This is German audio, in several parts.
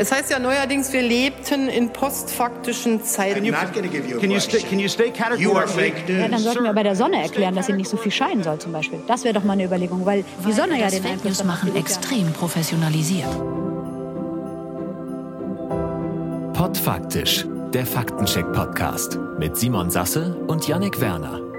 Es heißt ja neuerdings, wir lebten in postfaktischen Zeiten. I'm not going to give you a Can you stay, can you stay You categorically? are fake news. Ja, dann sollten wir bei der Sonne erklären, dass sie nicht so viel scheinen soll zum Beispiel. Das wäre doch mal eine Überlegung, weil die Sonne ja das den Fake News machen extrem professionalisiert. Podfaktisch, der Faktencheck-Podcast mit Simon Sasse und Yannick Werner.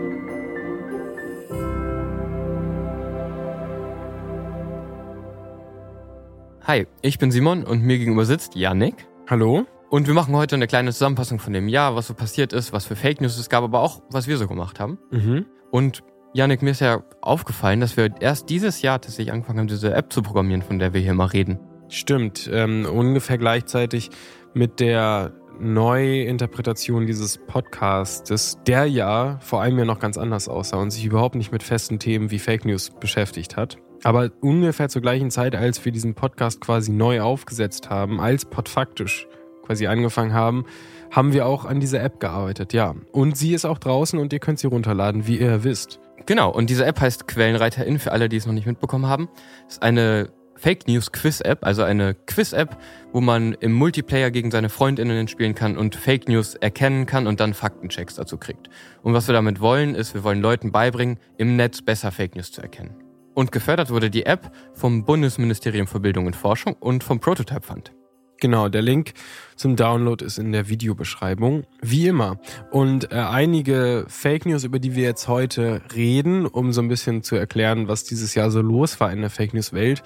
Hi, ich bin Simon und mir gegenüber sitzt Yannick. Hallo? Und wir machen heute eine kleine Zusammenfassung von dem Jahr, was so passiert ist, was für Fake News es gab, aber auch, was wir so gemacht haben. Mhm. Und Yannick, mir ist ja aufgefallen, dass wir erst dieses Jahr tatsächlich angefangen haben, diese App zu programmieren, von der wir hier mal reden. Stimmt, ähm, ungefähr gleichzeitig mit der Neuinterpretation dieses Podcastes, der ja vor allem ja noch ganz anders aussah und sich überhaupt nicht mit festen Themen wie Fake News beschäftigt hat. Aber ungefähr zur gleichen Zeit, als wir diesen Podcast quasi neu aufgesetzt haben, als Podfaktisch quasi angefangen haben, haben wir auch an dieser App gearbeitet, ja. Und sie ist auch draußen und ihr könnt sie runterladen, wie ihr wisst. Genau, und diese App heißt Quellenreiterin, für alle, die es noch nicht mitbekommen haben. Ist eine Fake News Quiz App, also eine Quiz App, wo man im Multiplayer gegen seine Freundinnen spielen kann und Fake News erkennen kann und dann Faktenchecks dazu kriegt. Und was wir damit wollen, ist, wir wollen Leuten beibringen, im Netz besser Fake News zu erkennen. Und gefördert wurde die App vom Bundesministerium für Bildung und Forschung und vom Prototype Fund. Genau, der Link zum Download ist in der Videobeschreibung, wie immer. Und äh, einige Fake News, über die wir jetzt heute reden, um so ein bisschen zu erklären, was dieses Jahr so los war in der Fake News Welt,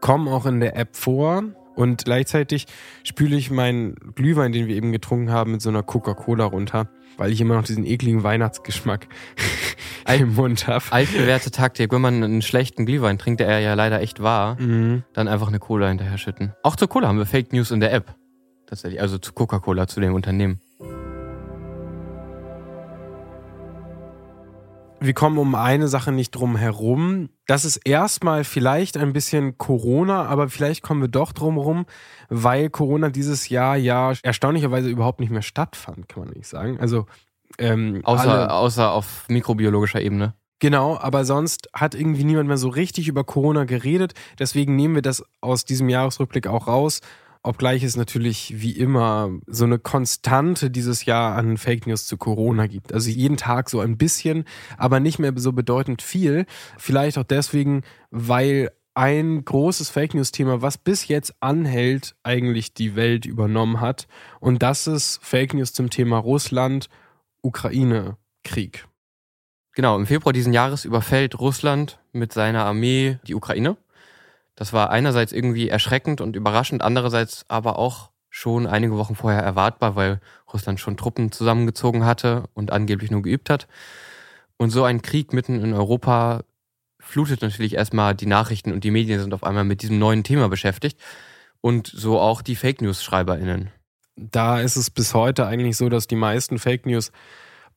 kommen auch in der App vor. Und gleichzeitig spüle ich meinen Glühwein, den wir eben getrunken haben, mit so einer Coca-Cola runter, weil ich immer noch diesen ekligen Weihnachtsgeschmack im Mund habe. Altbewährte Taktik, wenn man einen schlechten Glühwein trinkt, der er ja leider echt war, Mhm. dann einfach eine Cola hinterher schütten. Auch zur Cola haben wir Fake News in der App. Tatsächlich, also zu Coca-Cola, zu dem Unternehmen. Wir kommen um eine Sache nicht drum herum. Das ist erstmal vielleicht ein bisschen Corona, aber vielleicht kommen wir doch drum herum, weil Corona dieses Jahr ja erstaunlicherweise überhaupt nicht mehr stattfand, kann man nicht sagen. Also ähm, Außer, alle, außer auf mikrobiologischer Ebene. genau, aber sonst hat irgendwie niemand mehr so richtig über Corona geredet. Deswegen nehmen wir das aus diesem Jahresrückblick auch raus. Obgleich es natürlich wie immer so eine Konstante dieses Jahr an Fake News zu Corona gibt. Also jeden Tag so ein bisschen, aber nicht mehr so bedeutend viel. Vielleicht auch deswegen, weil ein großes Fake News-Thema, was bis jetzt anhält, eigentlich die Welt übernommen hat. Und das ist Fake News zum Thema Russland, Ukraine-Krieg. Genau, im Februar diesen Jahres überfällt Russland mit seiner Armee die Ukraine. Das war einerseits irgendwie erschreckend und überraschend, andererseits aber auch schon einige Wochen vorher erwartbar, weil Russland schon Truppen zusammengezogen hatte und angeblich nur geübt hat. Und so ein Krieg mitten in Europa flutet natürlich erstmal die Nachrichten und die Medien sind auf einmal mit diesem neuen Thema beschäftigt. Und so auch die Fake News-SchreiberInnen. Da ist es bis heute eigentlich so, dass die meisten Fake News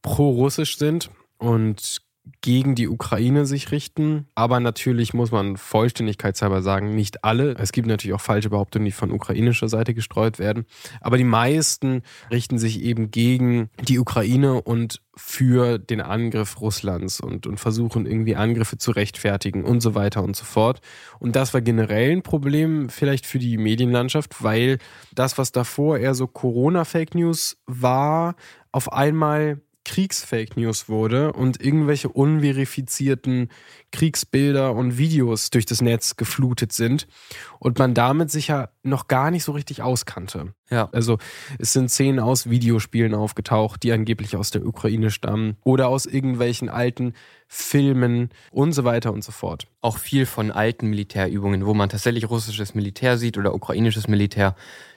pro-russisch sind und gegen die Ukraine sich richten. Aber natürlich muss man vollständigkeitshalber sagen, nicht alle. Es gibt natürlich auch falsche Behauptungen, die von ukrainischer Seite gestreut werden. Aber die meisten richten sich eben gegen die Ukraine und für den Angriff Russlands und, und versuchen irgendwie Angriffe zu rechtfertigen und so weiter und so fort. Und das war generell ein Problem vielleicht für die Medienlandschaft, weil das, was davor eher so Corona-Fake News war, auf einmal Kriegsfake News wurde und irgendwelche unverifizierten Kriegsbilder und Videos durch das Netz geflutet sind und man damit sich ja noch gar nicht so richtig auskannte. Ja. Also es sind Szenen aus Videospielen aufgetaucht, die angeblich aus der Ukraine stammen oder aus irgendwelchen alten Filmen und so weiter und so fort. Auch viel von alten Militärübungen, wo man tatsächlich russisches Militär sieht oder ukrainisches Militär,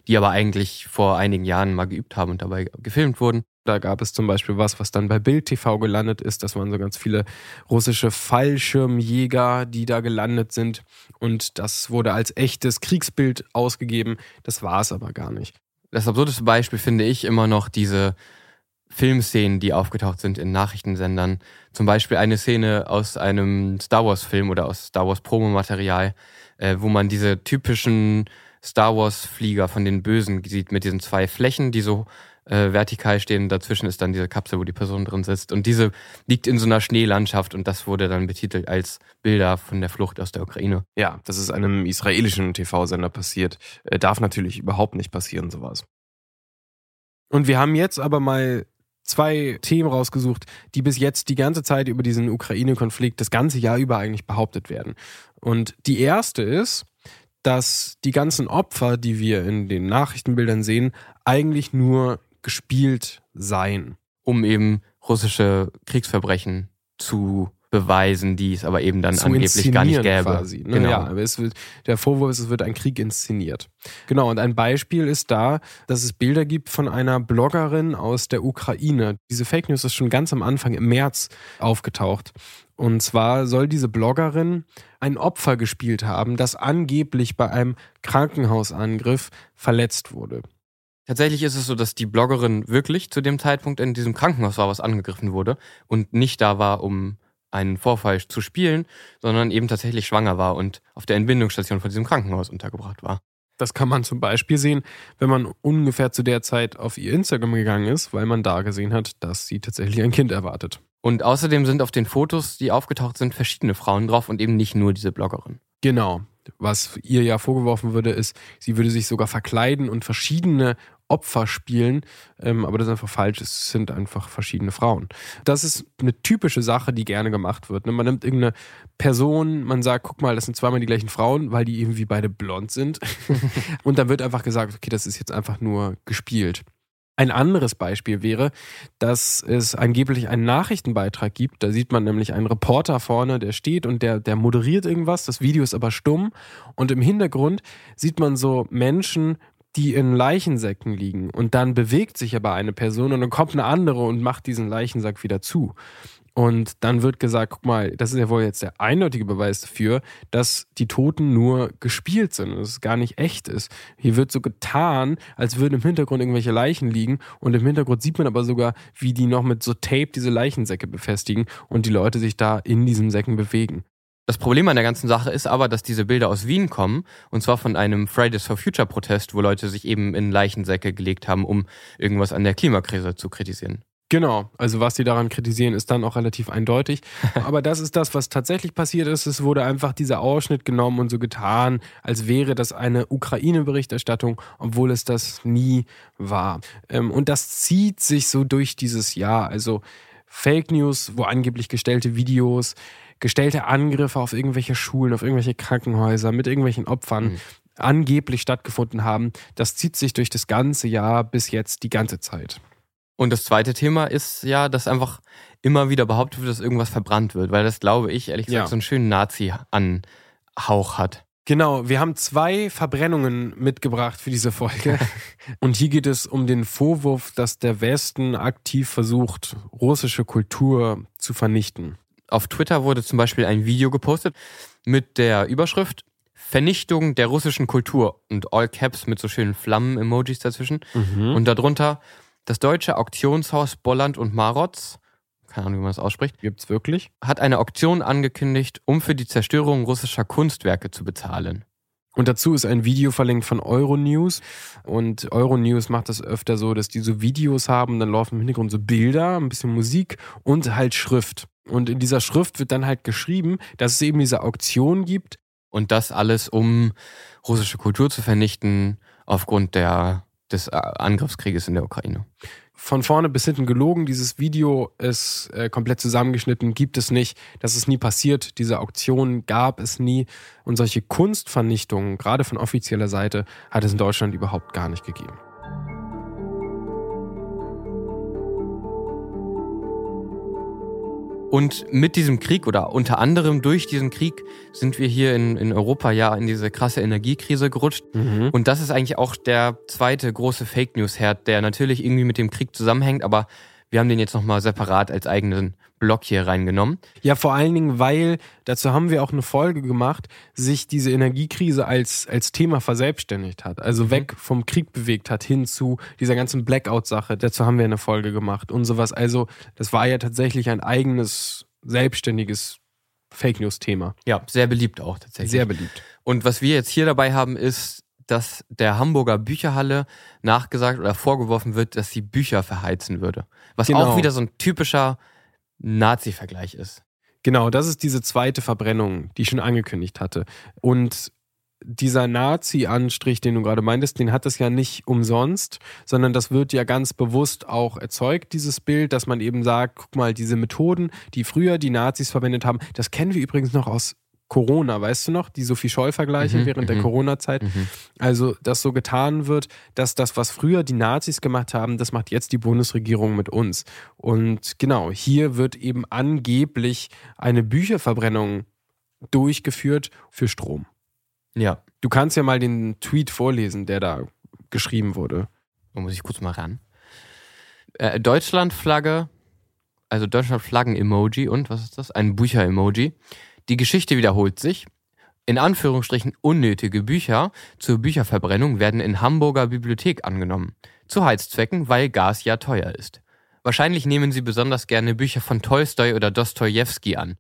die aber eigentlich vor einigen Jahren mal geübt haben und dabei gefilmt wurden. Da gab es zum Beispiel was, was dann bei Bild TV gelandet ist. Das waren so ganz viele russische Fallschirmjäger, die da gelandet sind. Und das wurde als echtes Kriegsbild ausgegeben. Das war es aber gar nicht. Das absurdeste Beispiel finde ich immer noch diese Filmszenen, die aufgetaucht sind in Nachrichtensendern. Zum Beispiel eine Szene aus einem Star Wars-Film oder aus Star Wars-Promomaterial, äh, wo man diese typischen Star Wars-Flieger von den Bösen sieht mit diesen zwei Flächen, die so äh, vertikal stehen. Dazwischen ist dann diese Kapsel, wo die Person drin sitzt. Und diese liegt in so einer Schneelandschaft und das wurde dann betitelt als Bilder von der Flucht aus der Ukraine. Ja, das ist einem israelischen TV-Sender passiert. Äh, darf natürlich überhaupt nicht passieren, sowas. Und wir haben jetzt aber mal zwei Themen rausgesucht, die bis jetzt die ganze Zeit über diesen Ukraine-Konflikt das ganze Jahr über eigentlich behauptet werden. Und die erste ist, dass die ganzen Opfer, die wir in den Nachrichtenbildern sehen, eigentlich nur gespielt seien. Um eben russische Kriegsverbrechen zu beweisen, die es aber eben dann zu angeblich gar nicht gäbe. Quasi, ne? Genau. Ja, wird, der Vorwurf ist, es wird ein Krieg inszeniert. Genau, und ein Beispiel ist da, dass es Bilder gibt von einer Bloggerin aus der Ukraine. Diese Fake News ist schon ganz am Anfang im März aufgetaucht. Und zwar soll diese Bloggerin ein Opfer gespielt haben, das angeblich bei einem Krankenhausangriff verletzt wurde. Tatsächlich ist es so, dass die Bloggerin wirklich zu dem Zeitpunkt in diesem Krankenhaus war, was angegriffen wurde und nicht da war, um einen Vorfall zu spielen, sondern eben tatsächlich schwanger war und auf der Entbindungsstation von diesem Krankenhaus untergebracht war. Das kann man zum Beispiel sehen, wenn man ungefähr zu der Zeit auf ihr Instagram gegangen ist, weil man da gesehen hat, dass sie tatsächlich ein Kind erwartet. Und außerdem sind auf den Fotos, die aufgetaucht sind, verschiedene Frauen drauf und eben nicht nur diese Bloggerin. Genau. Was ihr ja vorgeworfen würde, ist, sie würde sich sogar verkleiden und verschiedene Opfer spielen. Ähm, aber das ist einfach falsch. Es sind einfach verschiedene Frauen. Das ist eine typische Sache, die gerne gemacht wird. Ne? Man nimmt irgendeine Person, man sagt, guck mal, das sind zweimal die gleichen Frauen, weil die irgendwie beide blond sind. und dann wird einfach gesagt, okay, das ist jetzt einfach nur gespielt. Ein anderes Beispiel wäre, dass es angeblich einen Nachrichtenbeitrag gibt. Da sieht man nämlich einen Reporter vorne, der steht und der, der moderiert irgendwas. Das Video ist aber stumm. Und im Hintergrund sieht man so Menschen, die in Leichensäcken liegen. Und dann bewegt sich aber eine Person und dann kommt eine andere und macht diesen Leichensack wieder zu. Und dann wird gesagt, guck mal, das ist ja wohl jetzt der eindeutige Beweis dafür, dass die Toten nur gespielt sind dass es gar nicht echt ist. Hier wird so getan, als würden im Hintergrund irgendwelche Leichen liegen und im Hintergrund sieht man aber sogar, wie die noch mit so Tape diese Leichensäcke befestigen und die Leute sich da in diesen Säcken bewegen. Das Problem an der ganzen Sache ist aber, dass diese Bilder aus Wien kommen, und zwar von einem Fridays for Future Protest, wo Leute sich eben in Leichensäcke gelegt haben, um irgendwas an der Klimakrise zu kritisieren. Genau, also was die daran kritisieren, ist dann auch relativ eindeutig. Aber das ist das, was tatsächlich passiert ist. Es wurde einfach dieser Ausschnitt genommen und so getan, als wäre das eine Ukraine-Berichterstattung, obwohl es das nie war. Ähm, Und das zieht sich so durch dieses Jahr. Also Fake News, wo angeblich gestellte Videos, gestellte Angriffe auf irgendwelche Schulen, auf irgendwelche Krankenhäuser mit irgendwelchen Opfern Mhm. angeblich stattgefunden haben. Das zieht sich durch das ganze Jahr bis jetzt die ganze Zeit. Und das zweite Thema ist ja, dass einfach immer wieder behauptet wird, dass irgendwas verbrannt wird, weil das, glaube ich, ehrlich gesagt, Ja. so einen schönen Nazi-Anhauch hat. Genau, wir haben zwei Verbrennungen mitgebracht für diese Folge. Und hier geht es um den Vorwurf, dass der Westen aktiv versucht, russische Kultur zu vernichten. Auf Twitter wurde zum Beispiel ein Video gepostet mit der Überschrift Vernichtung der russischen Kultur und All Caps mit so schönen Flammen-Emojis dazwischen. Und darunter das deutsche Auktionshaus Bolland und Marotz, keine Ahnung, wie man das ausspricht, Gibt's wirklich? hat eine Auktion angekündigt, um für die Zerstörung russischer Kunstwerke zu bezahlen. Und dazu ist ein Video verlinkt von Euronews. Und Euronews macht das öfter so, dass die so Videos haben, dann laufen im Hintergrund so Bilder, ein bisschen Musik und halt Schrift. Und in dieser Schrift wird dann halt geschrieben, dass es eben diese Auktion gibt. Und das alles, um russische Kultur zu vernichten, aufgrund der, des äh, Angriffskrieges in der Ukraine. Von vorne bis hinten gelogen. Dieses Video ist äh, komplett zusammengeschnitten, gibt es nicht. Das ist nie passiert. Diese Auktion gab es nie. Und solche Kunstvernichtungen, gerade von offizieller Seite, hat es in Deutschland überhaupt gar nicht gegeben. Und mit diesem Krieg oder unter anderem durch diesen Krieg sind wir hier in, in Europa ja in diese krasse Energiekrise gerutscht. Mhm. Und das ist eigentlich auch der zweite große Fake News-Herd, der natürlich irgendwie mit dem Krieg zusammenhängt, aber wir haben den jetzt nochmal separat als eigenen Block hier reingenommen. Ja, vor allen Dingen, weil, dazu haben wir auch eine Folge gemacht, sich diese Energiekrise als, als Thema verselbstständigt hat. Also weg vom Krieg bewegt hat, hin zu dieser ganzen Blackout-Sache. Dazu haben wir eine Folge gemacht und sowas. Also, das war ja tatsächlich ein eigenes, selbstständiges Fake News-Thema. Ja, sehr beliebt auch tatsächlich. Sehr beliebt. Und was wir jetzt hier dabei haben, ist, dass der Hamburger Bücherhalle nachgesagt oder vorgeworfen wird, dass sie Bücher verheizen würde. Was Genau. auch wieder so ein typischer Nazi-Vergleich ist. Genau, das ist diese zweite Verbrennung, die ich schon angekündigt hatte. Und dieser Nazi-Anstrich, den du gerade meintest, den hat es ja nicht umsonst, sondern das wird ja ganz bewusst auch erzeugt, dieses Bild, dass man eben sagt, guck mal, diese Methoden, die früher die Nazis verwendet haben, das kennen wir übrigens noch aus Corona, weißt du noch? Die Sophie Scholl-Vergleiche Mhm, während der mhm. Corona-Zeit. Also, dass so getan wird, dass das, was früher die Nazis gemacht haben, das macht jetzt die Bundesregierung mit uns. Und genau, hier wird eben angeblich eine Bücherverbrennung durchgeführt für Strom. Ja. Du kannst ja mal den Tweet vorlesen, der da geschrieben wurde. Da muss ich kurz mal ran. Äh, Deutschlandflagge, also Deutschlandflaggen-Emoji und was ist das? Ein Bücher-Emoji. Die Geschichte wiederholt sich. In Anführungsstrichen unnötige Bücher zur Bücherverbrennung werden in Hamburger Bibliothek angenommen. Zu Heizzwecken, weil Gas ja teuer ist. Wahrscheinlich nehmen sie besonders gerne Bücher von Tolstoi oder Dostojewski an.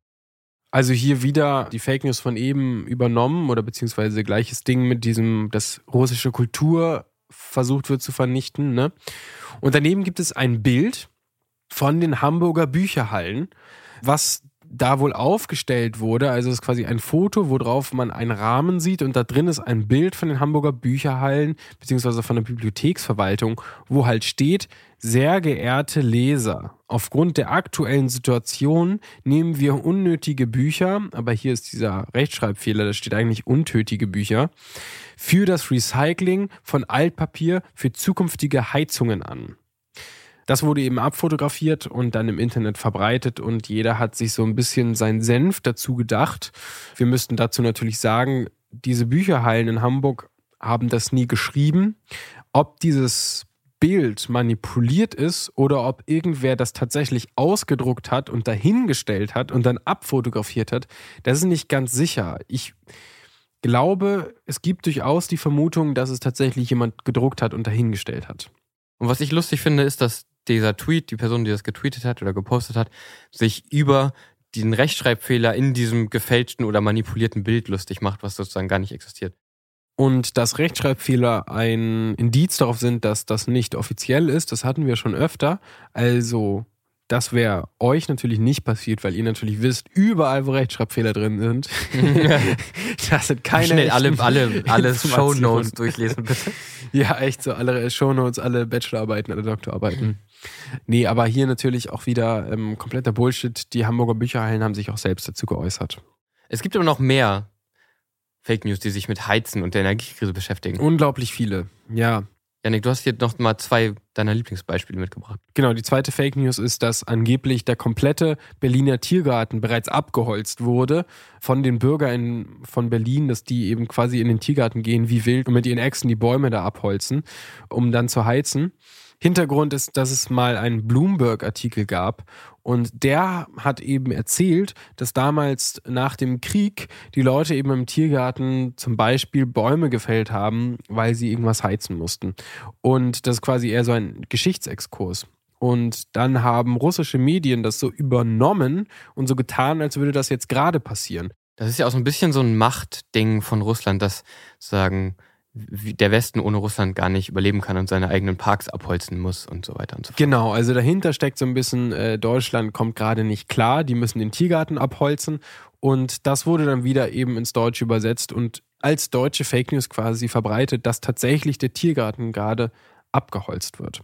Also hier wieder die Fake News von eben übernommen oder beziehungsweise gleiches Ding mit diesem, dass russische Kultur versucht wird zu vernichten. Ne? Und daneben gibt es ein Bild von den Hamburger Bücherhallen, was da wohl aufgestellt wurde. Also es ist quasi ein Foto, worauf man einen Rahmen sieht und da drin ist ein Bild von den Hamburger Bücherhallen beziehungsweise von der Bibliotheksverwaltung, wo halt steht, sehr geehrte Leser, aufgrund der aktuellen Situation nehmen wir unnötige Bücher, aber hier ist dieser Rechtschreibfehler, da steht eigentlich untötige Bücher, für das Recycling von Altpapier für zukünftige Heizungen an. Das wurde eben abfotografiert und dann im Internet verbreitet und jeder hat sich so ein bisschen seinen Senf dazu gedacht. Wir müssten dazu natürlich sagen, diese Bücherhallen in Hamburg haben das nie geschrieben. Ob dieses Bild manipuliert ist oder ob irgendwer das tatsächlich ausgedruckt hat und dahingestellt hat und dann abfotografiert hat, das ist nicht ganz sicher. Ich glaube, es gibt durchaus die Vermutung, dass es tatsächlich jemand gedruckt hat und dahingestellt hat. Und was ich lustig finde, ist, dass dieser Tweet, die Person, die das getweetet hat oder gepostet hat, sich über diesen Rechtschreibfehler in diesem gefälschten oder manipulierten Bild lustig macht, was sozusagen gar nicht existiert. Und dass Rechtschreibfehler ein Indiz darauf sind, dass das nicht offiziell ist, das hatten wir schon öfter. Also, das wäre euch natürlich nicht passiert, weil ihr natürlich wisst, überall, wo Rechtschreibfehler drin sind, das sind keine Schnell alle, alle, alle. Shownotes durchlesen, bitte. Ja, echt so, alle Shownotes, alle Bachelorarbeiten, alle Doktorarbeiten. Nee, aber hier natürlich auch wieder ähm, kompletter Bullshit. Die Hamburger Bücherhallen haben sich auch selbst dazu geäußert. Es gibt aber noch mehr Fake News, die sich mit Heizen und der Energiekrise beschäftigen. Unglaublich viele. Ja, Janik, du hast hier noch mal zwei deiner Lieblingsbeispiele mitgebracht. Genau, die zweite Fake News ist, dass angeblich der komplette Berliner Tiergarten bereits abgeholzt wurde von den BürgerInnen von Berlin, dass die eben quasi in den Tiergarten gehen wie wild und mit ihren Echsen die Bäume da abholzen, um dann zu heizen. Hintergrund ist, dass es mal einen Bloomberg-Artikel gab und der hat eben erzählt, dass damals nach dem Krieg die Leute eben im Tiergarten zum Beispiel Bäume gefällt haben, weil sie irgendwas heizen mussten. Und das ist quasi eher so ein Geschichtsexkurs. Und dann haben russische Medien das so übernommen und so getan, als würde das jetzt gerade passieren. Das ist ja auch so ein bisschen so ein Machtding von Russland, dass sagen, der Westen ohne Russland gar nicht überleben kann und seine eigenen Parks abholzen muss und so weiter und so fort. Genau, also dahinter steckt so ein bisschen, äh, Deutschland kommt gerade nicht klar, die müssen den Tiergarten abholzen. Und das wurde dann wieder eben ins Deutsche übersetzt und als deutsche Fake News quasi verbreitet, dass tatsächlich der Tiergarten gerade abgeholzt wird.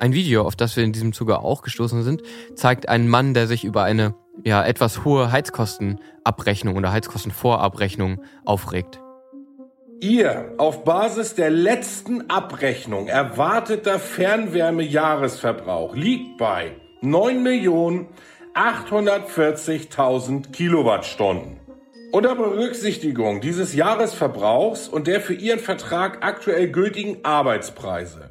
Ein Video, auf das wir in diesem Zuge auch gestoßen sind, zeigt einen Mann, der sich über eine ja, etwas hohe Heizkostenabrechnung oder Heizkostenvorabrechnung aufregt. Ihr auf Basis der letzten Abrechnung erwarteter Fernwärmejahresverbrauch liegt bei 9.840.000 Kilowattstunden. Unter Berücksichtigung dieses Jahresverbrauchs und der für Ihren Vertrag aktuell gültigen Arbeitspreise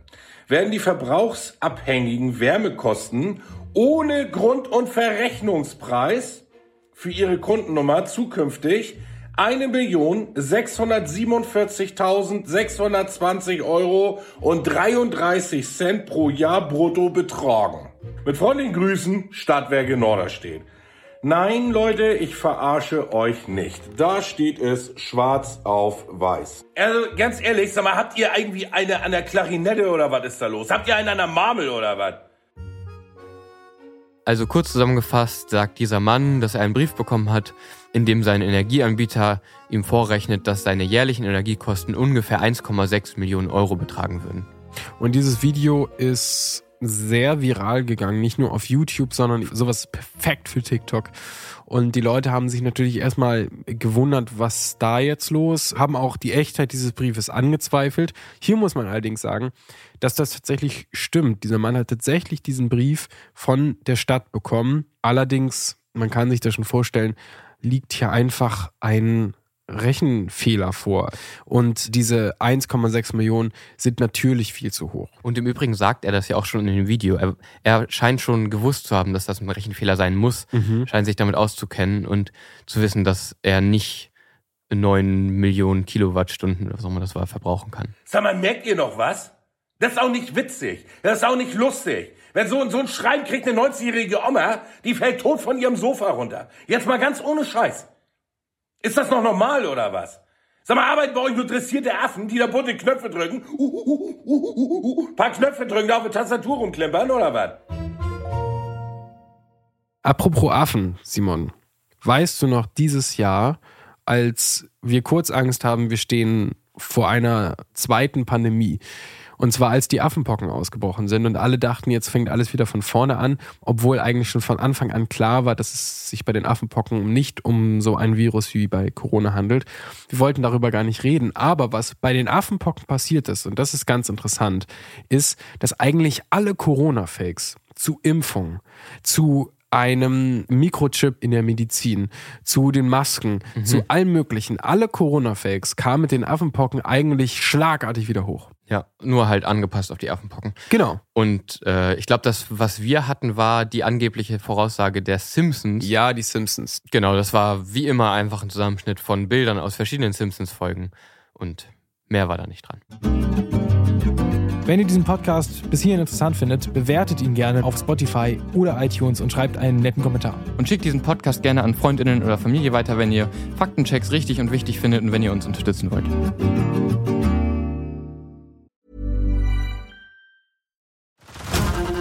werden die verbrauchsabhängigen Wärmekosten ohne Grund- und Verrechnungspreis für Ihre Kundennummer zukünftig 1.647.620 Euro und 33 Cent pro Jahr brutto betragen. Mit freundlichen Grüßen, Stadtwerke Norderstedt. Nein, Leute, ich verarsche euch nicht. Da steht es schwarz auf weiß. Also, ganz ehrlich, sag mal, habt ihr irgendwie eine an der Klarinette oder was ist da los? Habt ihr einen an der Marmel oder was? Also kurz zusammengefasst sagt dieser Mann, dass er einen Brief bekommen hat, in dem sein Energieanbieter ihm vorrechnet, dass seine jährlichen Energiekosten ungefähr 1,6 Millionen Euro betragen würden. Und dieses Video ist sehr viral gegangen, nicht nur auf YouTube, sondern sowas perfekt für TikTok. Und die Leute haben sich natürlich erstmal gewundert, was da jetzt los, haben auch die Echtheit dieses Briefes angezweifelt. Hier muss man allerdings sagen, dass das tatsächlich stimmt. Dieser Mann hat tatsächlich diesen Brief von der Stadt bekommen. Allerdings, man kann sich das schon vorstellen, liegt hier einfach ein Rechenfehler vor. Und diese 1,6 Millionen sind natürlich viel zu hoch. Und im Übrigen sagt er das ja auch schon in dem Video. Er, er scheint schon gewusst zu haben, dass das ein Rechenfehler sein muss, Mhm. scheint sich damit auszukennen und zu wissen, dass er nicht 9 Millionen Kilowattstunden oder was auch immer das war, verbrauchen kann. Sag mal, merkt ihr noch was? Das ist auch nicht witzig. Das ist auch nicht lustig. Wenn so, so ein Schreien kriegt eine 90-jährige Oma, die fällt tot von ihrem Sofa runter. Jetzt mal ganz ohne Scheiß. Ist das noch normal oder was? Sag mal, arbeiten bei euch nur dressierte Affen, die da bunte Knöpfe drücken? Uh, uh, uh, uh, uh, uh, paar Knöpfe drücken, da auf der Tastatur rumklimpern oder was? Apropos Affen, Simon, weißt du noch dieses Jahr, als wir kurz Angst haben, wir stehen vor einer zweiten Pandemie. Und zwar als die Affenpocken ausgebrochen sind und alle dachten, jetzt fängt alles wieder von vorne an, obwohl eigentlich schon von Anfang an klar war, dass es sich bei den Affenpocken nicht um so ein Virus wie bei Corona handelt. Wir wollten darüber gar nicht reden. Aber was bei den Affenpocken passiert ist, und das ist ganz interessant, ist, dass eigentlich alle Corona-Fakes zu Impfungen, zu einem Mikrochip in der Medizin, zu den Masken, zu allem Möglichen. Alle Corona-Fakes kamen mit den Affenpocken eigentlich schlagartig wieder hoch. Ja, nur halt angepasst auf die Affenpocken. Genau. Und äh, ich glaube, das, was wir hatten, war die angebliche Voraussage der Simpsons. Ja, die Simpsons. Genau, das war wie immer einfach ein Zusammenschnitt von Bildern aus verschiedenen Simpsons-Folgen. Und mehr war da nicht dran. Wenn ihr diesen Podcast bis hierhin interessant findet, bewertet ihn gerne auf Spotify oder iTunes und schreibt einen netten Kommentar. Und schickt diesen Podcast gerne an Freundinnen oder Familie weiter, wenn ihr Faktenchecks richtig und wichtig findet und wenn ihr uns unterstützen wollt.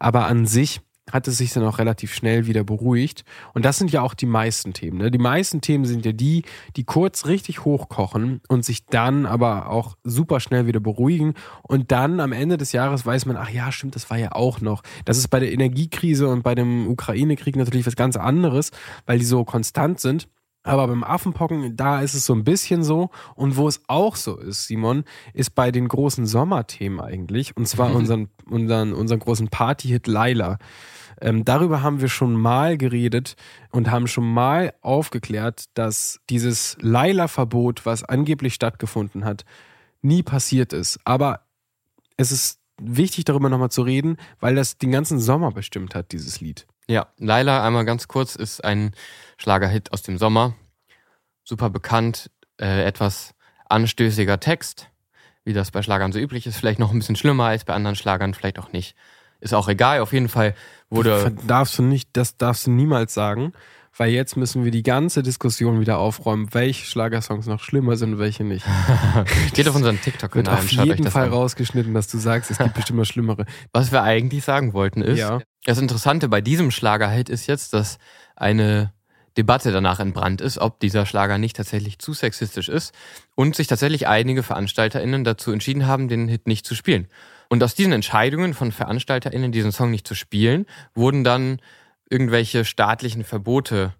Aber an sich hat es sich dann auch relativ schnell wieder beruhigt. Und das sind ja auch die meisten Themen. Ne? Die meisten Themen sind ja die, die kurz richtig hochkochen und sich dann aber auch super schnell wieder beruhigen. Und dann am Ende des Jahres weiß man, ach ja, stimmt, das war ja auch noch. Das ist bei der Energiekrise und bei dem Ukraine-Krieg natürlich was ganz anderes, weil die so konstant sind. Aber beim Affenpocken, da ist es so ein bisschen so. Und wo es auch so ist, Simon, ist bei den großen Sommerthemen eigentlich. Und zwar unseren, unseren, unseren großen Party-Hit Laila. Ähm, darüber haben wir schon mal geredet und haben schon mal aufgeklärt, dass dieses Laila-Verbot, was angeblich stattgefunden hat, nie passiert ist. Aber es ist wichtig, darüber nochmal zu reden, weil das den ganzen Sommer bestimmt hat, dieses Lied. Ja, Laila, einmal ganz kurz, ist ein Schlagerhit aus dem Sommer. Super bekannt, äh, etwas anstößiger Text, wie das bei Schlagern so üblich ist. Vielleicht noch ein bisschen schlimmer als bei anderen Schlagern, vielleicht auch nicht. Ist auch egal, auf jeden Fall wurde. darfst du nicht, das darfst du niemals sagen, weil jetzt müssen wir die ganze Diskussion wieder aufräumen, welche Schlagersongs noch schlimmer sind und welche nicht. Geht auf unseren Wird TikTok-Kanal auf jeden das Fall an. rausgeschnitten, dass du sagst, es gibt bestimmt mal schlimmere. Was wir eigentlich sagen wollten ist, Ja. das Interessante bei diesem Schlagerhit ist jetzt, dass eine Debatte danach entbrannt ist, ob dieser Schlager nicht tatsächlich zu sexistisch ist und sich tatsächlich einige VeranstalterInnen dazu entschieden haben, den Hit nicht zu spielen. Und aus diesen Entscheidungen von VeranstalterInnen, diesen Song nicht zu spielen, wurden dann irgendwelche staatlichen Verbote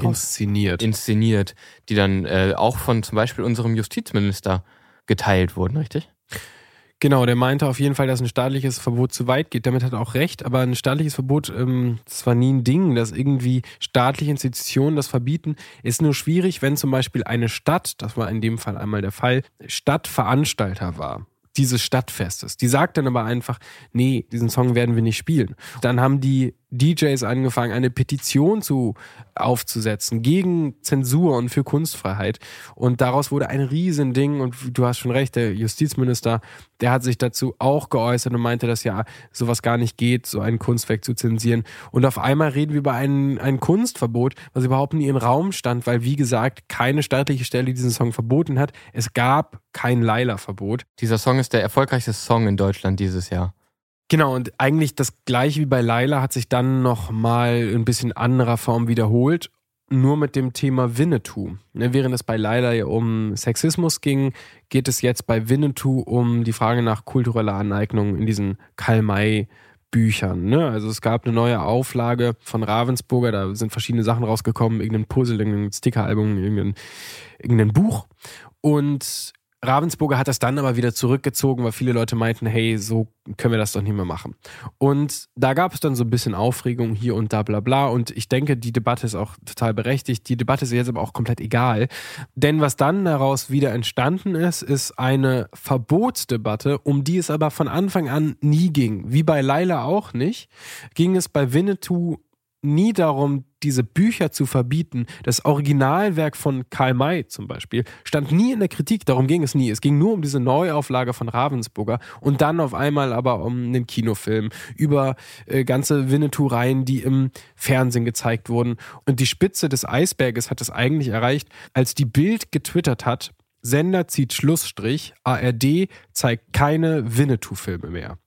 Inszeniert. inszeniert, die dann äh, auch von zum Beispiel unserem Justizminister geteilt wurden, richtig? Genau, der meinte auf jeden Fall, dass ein staatliches Verbot zu weit geht. Damit hat er auch recht, aber ein staatliches Verbot, ähm, das war nie ein Ding, dass irgendwie staatliche Institutionen das verbieten. Ist nur schwierig, wenn zum Beispiel eine Stadt, das war in dem Fall einmal der Fall, Stadtveranstalter war dieses Stadtfestes. Die sagt dann aber einfach, nee, diesen Song werden wir nicht spielen. Dann haben die DJs angefangen, eine Petition zu aufzusetzen gegen Zensur und für Kunstfreiheit. Und daraus wurde ein Riesending. Und du hast schon recht, der Justizminister, der hat sich dazu auch geäußert und meinte, dass ja sowas gar nicht geht, so ein Kunstwerk zu zensieren. Und auf einmal reden wir über ein, ein Kunstverbot, was überhaupt nie im Raum stand, weil, wie gesagt, keine staatliche Stelle diesen Song verboten hat. Es gab kein Laila-Verbot. Dieser Song ist der erfolgreichste Song in Deutschland dieses Jahr. Genau, und eigentlich das gleiche wie bei Laila hat sich dann nochmal in ein bisschen anderer Form wiederholt. Nur mit dem Thema Winnetou. Ne, Während es bei Laila ja um Sexismus ging, geht es jetzt bei Winnetou um die Frage nach kultureller Aneignung in diesen Karl-May- Büchern. Ne? Also es gab eine neue Auflage von Ravensburger, da sind verschiedene Sachen rausgekommen, irgendein Puzzle, irgendein Stickeralbum, irgendein, irgendein Buch. Und Ravensburger hat das dann aber wieder zurückgezogen, weil viele Leute meinten, hey, so können wir das doch nicht mehr machen. Und da gab es dann so ein bisschen Aufregung hier und da, bla bla. Und ich denke, die Debatte ist auch total berechtigt. Die Debatte ist jetzt aber auch komplett egal. Denn was dann daraus wieder entstanden ist, ist eine Verbotsdebatte, um die es aber von Anfang an nie ging. Wie bei Laila auch nicht, ging es bei Winnetou nie darum, diese Bücher zu verbieten. Das Originalwerk von Karl May zum Beispiel stand nie in der Kritik, darum ging es nie. Es ging nur um diese Neuauflage von Ravensburger und dann auf einmal aber um einen Kinofilm über äh, ganze Winnetou-Reihen, die im Fernsehen gezeigt wurden. Und die Spitze des Eisberges hat es eigentlich erreicht, als die Bild getwittert hat, Sender zieht Schlussstrich, ARD zeigt keine Winnetou-Filme mehr.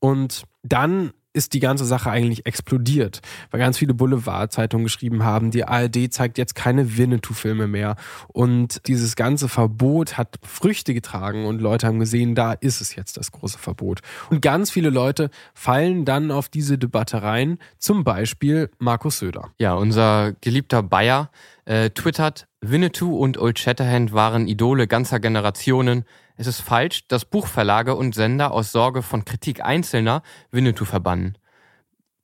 Und dann ist die ganze Sache eigentlich explodiert, weil ganz viele Boulevardzeitungen geschrieben haben, die ARD zeigt jetzt keine Winnetou-Filme mehr. Und dieses ganze Verbot hat Früchte getragen und Leute haben gesehen, da ist es jetzt das große Verbot. Und ganz viele Leute fallen dann auf diese Debatte rein, zum Beispiel Markus Söder. Ja, unser geliebter Bayer äh, twittert, Winnetou und Old Shatterhand waren Idole ganzer Generationen. Es ist falsch, dass Buchverlage und Sender aus Sorge von Kritik Einzelner Winnetou verbannen.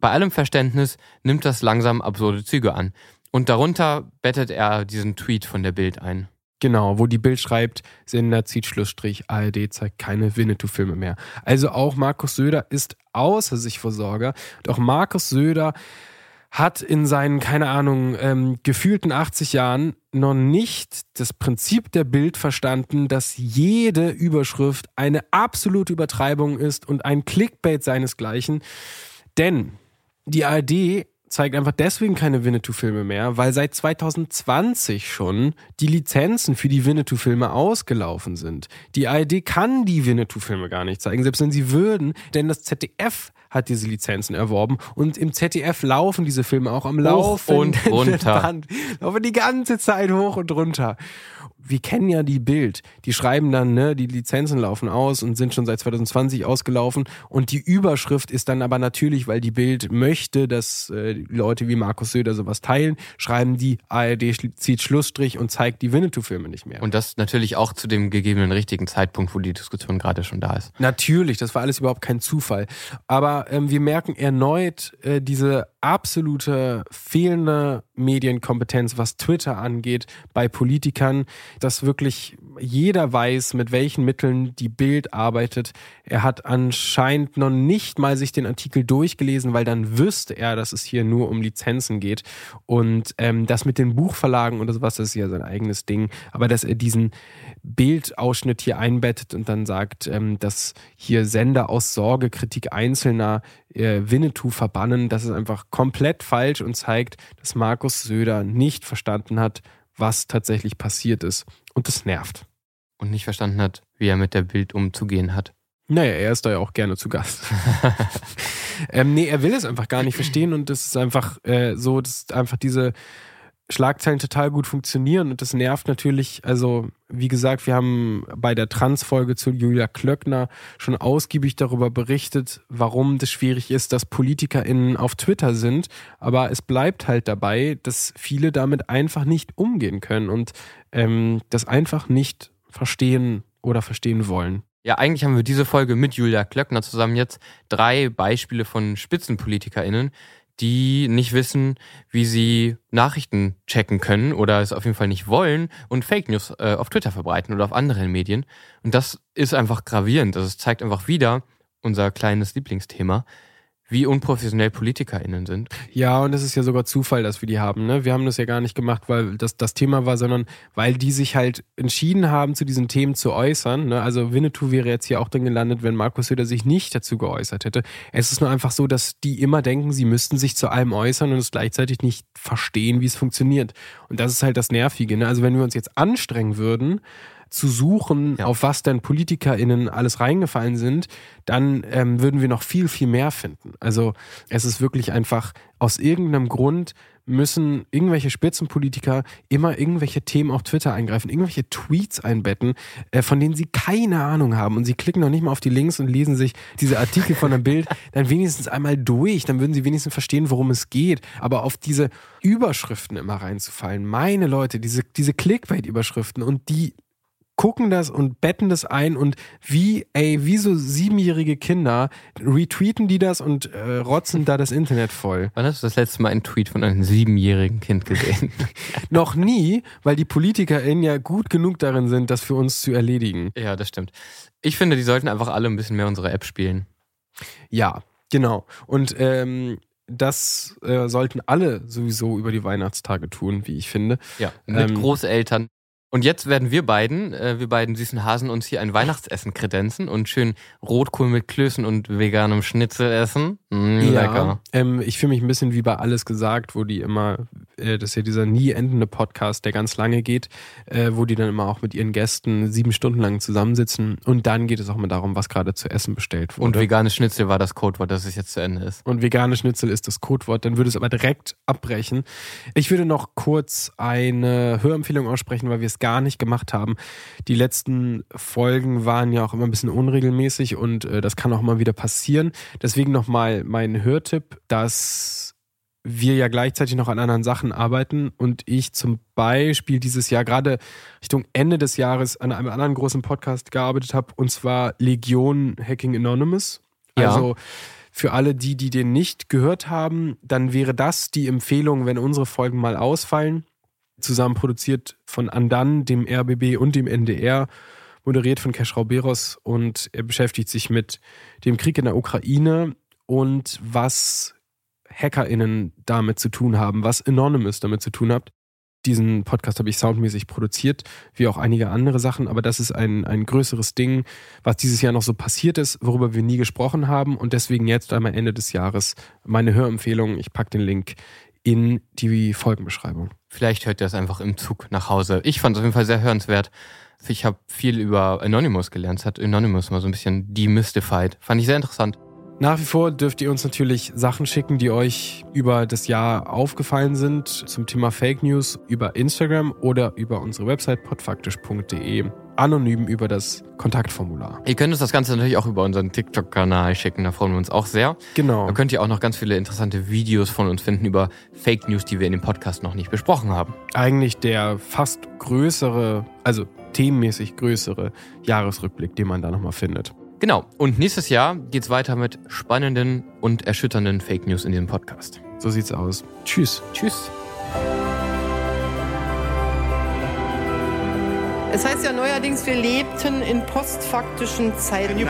Bei allem Verständnis nimmt das langsam absurde Züge an. Und darunter bettet er diesen Tweet von der Bild ein. Genau, wo die Bild schreibt, Sender zieht Schlussstrich, ARD zeigt keine Winnetou-Filme mehr. Also auch Markus Söder ist außer sich vor Sorge. Doch Markus Söder hat in seinen, keine Ahnung, ähm, gefühlten 80 Jahren noch nicht das Prinzip der Bild verstanden, dass jede Überschrift eine absolute Übertreibung ist und ein Clickbait seinesgleichen. Denn die ARD zeigt einfach deswegen keine Winnetou-Filme mehr, weil seit 2020 schon die Lizenzen für die Winnetou-Filme ausgelaufen sind. Die ARD kann die Winnetou-Filme gar nicht zeigen, selbst wenn sie würden, denn das ZDF hat diese Lizenzen erworben und im ZDF laufen diese Filme auch am Laufen und runter. Band. Laufen die ganze Zeit hoch und runter. Wir kennen ja die Bild. Die schreiben dann, ne, die Lizenzen laufen aus und sind schon seit 2020 ausgelaufen. Und die Überschrift ist dann aber natürlich, weil die Bild möchte, dass äh, Leute wie Markus Söder sowas teilen, schreiben die ARD zieht Schlussstrich und zeigt die Winnetou-Filme nicht mehr. Und das natürlich auch zu dem gegebenen richtigen Zeitpunkt, wo die Diskussion gerade schon da ist. Natürlich, das war alles überhaupt kein Zufall. Aber ähm, wir merken erneut äh, diese absolute fehlende Medienkompetenz, was Twitter angeht, bei Politikern, dass wirklich jeder weiß, mit welchen Mitteln die Bild arbeitet. Er hat anscheinend noch nicht mal sich den Artikel durchgelesen, weil dann wüsste er, dass es hier nur um Lizenzen geht. Und ähm, das mit den Buchverlagen oder sowas, das ist ja sein eigenes Ding. Aber dass er diesen Bildausschnitt hier einbettet und dann sagt, ähm, dass hier Sender aus Sorge Kritik Einzelner äh, Winnetou verbannen. Das ist einfach komplett falsch und zeigt, dass Markus Söder nicht verstanden hat, was tatsächlich passiert ist. Und das nervt. Und nicht verstanden hat, wie er mit der Bild umzugehen hat. Naja, er ist da ja auch gerne zu Gast. ähm, nee, er will es einfach gar nicht verstehen und das ist einfach äh, so, dass einfach diese Schlagzeilen total gut funktionieren und das nervt natürlich. Also, wie gesagt, wir haben bei der Trans-Folge zu Julia Klöckner schon ausgiebig darüber berichtet, warum das schwierig ist, dass PolitikerInnen auf Twitter sind. Aber es bleibt halt dabei, dass viele damit einfach nicht umgehen können und ähm, das einfach nicht verstehen oder verstehen wollen. Ja, eigentlich haben wir diese Folge mit Julia Klöckner zusammen jetzt drei Beispiele von SpitzenpolitikerInnen, die nicht wissen, wie sie Nachrichten checken können oder es auf jeden Fall nicht wollen und Fake News äh, auf Twitter verbreiten oder auf anderen Medien. Und das ist einfach gravierend. Das also zeigt einfach wieder unser kleines Lieblingsthema, wie unprofessionell PolitikerInnen sind. Ja, und es ist ja sogar Zufall, dass wir die haben. Ne? Wir haben das ja gar nicht gemacht, weil das das Thema war, sondern weil die sich halt entschieden haben, zu diesen Themen zu äußern. Ne? Also Winnetou wäre jetzt hier auch drin gelandet, wenn Markus Söder sich nicht dazu geäußert hätte. Es ist nur einfach so, dass die immer denken, sie müssten sich zu allem äußern und es gleichzeitig nicht verstehen, wie es funktioniert. Und das ist halt das Nervige. Ne? Also wenn wir uns jetzt anstrengen würden, zu suchen, ja. auf was denn PolitikerInnen alles reingefallen sind, dann ähm, würden wir noch viel, viel mehr finden. Also es ist wirklich einfach aus irgendeinem Grund müssen irgendwelche Spitzenpolitiker immer irgendwelche Themen auf Twitter eingreifen, irgendwelche Tweets einbetten, äh, von denen sie keine Ahnung haben und sie klicken noch nicht mal auf die Links und lesen sich diese Artikel von einem Bild dann wenigstens einmal durch, dann würden sie wenigstens verstehen, worum es geht. Aber auf diese Überschriften immer reinzufallen, meine Leute, diese, diese Clickbait-Überschriften und die gucken das und betten das ein und wie, ey, wie so siebenjährige Kinder retweeten die das und äh, rotzen da das Internet voll. Wann hast du das letzte Mal einen Tweet von einem siebenjährigen Kind gesehen? Noch nie, weil die PolitikerInnen ja gut genug darin sind, das für uns zu erledigen. Ja, das stimmt. Ich finde, die sollten einfach alle ein bisschen mehr unsere App spielen. Ja, genau. Und ähm, das äh, sollten alle sowieso über die Weihnachtstage tun, wie ich finde. Ja, mit ähm, Großeltern und jetzt werden wir beiden, äh, wir beiden süßen Hasen, uns hier ein Weihnachtsessen kredenzen und schön Rotkohl mit Klößen und veganem Schnitzel essen. Mm, ja, lecker. Ähm, ich fühle mich ein bisschen wie bei Alles gesagt, wo die immer, äh, das ist ja dieser nie endende Podcast, der ganz lange geht, äh, wo die dann immer auch mit ihren Gästen sieben Stunden lang zusammensitzen. Und dann geht es auch mal darum, was gerade zu essen bestellt wurde. Und veganes Schnitzel war das Codewort, dass es jetzt zu Ende ist. Und veganes Schnitzel ist das Codewort. Dann würde es aber direkt abbrechen. Ich würde noch kurz eine Hörempfehlung aussprechen, weil wir es gar nicht gemacht haben. Die letzten Folgen waren ja auch immer ein bisschen unregelmäßig und äh, das kann auch mal wieder passieren. Deswegen nochmal mein Hörtipp, dass wir ja gleichzeitig noch an anderen Sachen arbeiten und ich zum Beispiel dieses Jahr gerade Richtung Ende des Jahres an einem anderen großen Podcast gearbeitet habe und zwar Legion Hacking Anonymous. Ja. Also für alle die, die den nicht gehört haben, dann wäre das die Empfehlung, wenn unsere Folgen mal ausfallen zusammen produziert von Andan, dem RBB und dem NDR, moderiert von Kesh Rauberos und er beschäftigt sich mit dem Krieg in der Ukraine und was HackerInnen damit zu tun haben, was Anonymous damit zu tun hat. Diesen Podcast habe ich soundmäßig produziert, wie auch einige andere Sachen, aber das ist ein, ein größeres Ding, was dieses Jahr noch so passiert ist, worüber wir nie gesprochen haben und deswegen jetzt einmal Ende des Jahres meine Hörempfehlung. Ich packe den Link in die Folgenbeschreibung. Vielleicht hört ihr das einfach im Zug nach Hause. Ich fand es auf jeden Fall sehr hörenswert. Ich habe viel über Anonymous gelernt. Es hat Anonymous mal so ein bisschen demystified. Fand ich sehr interessant. Nach wie vor dürft ihr uns natürlich Sachen schicken, die euch über das Jahr aufgefallen sind zum Thema Fake News über Instagram oder über unsere Website podfaktisch.de anonym über das Kontaktformular. Ihr könnt uns das Ganze natürlich auch über unseren TikTok-Kanal schicken, da freuen wir uns auch sehr. Genau. Da könnt ihr auch noch ganz viele interessante Videos von uns finden über Fake News, die wir in dem Podcast noch nicht besprochen haben. Eigentlich der fast größere, also themenmäßig größere Jahresrückblick, den man da nochmal findet. Genau. Und nächstes Jahr geht es weiter mit spannenden und erschütternden Fake News in diesem Podcast. So sieht's aus. Tschüss. Tschüss. Es heißt ja neuerdings, wir lebten in postfaktischen Zeiten. Ja,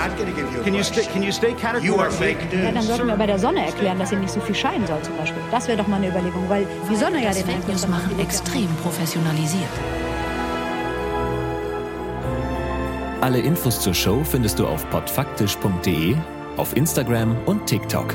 dann sollten wir bei der Sonne erklären, dass sie nicht so viel scheinen soll zum Beispiel. Das wäre doch mal eine Überlegung, weil die Sonne ja den Fake News machen extrem professionalisiert. Alle Infos zur Show findest du auf podfaktisch.de auf Instagram und TikTok.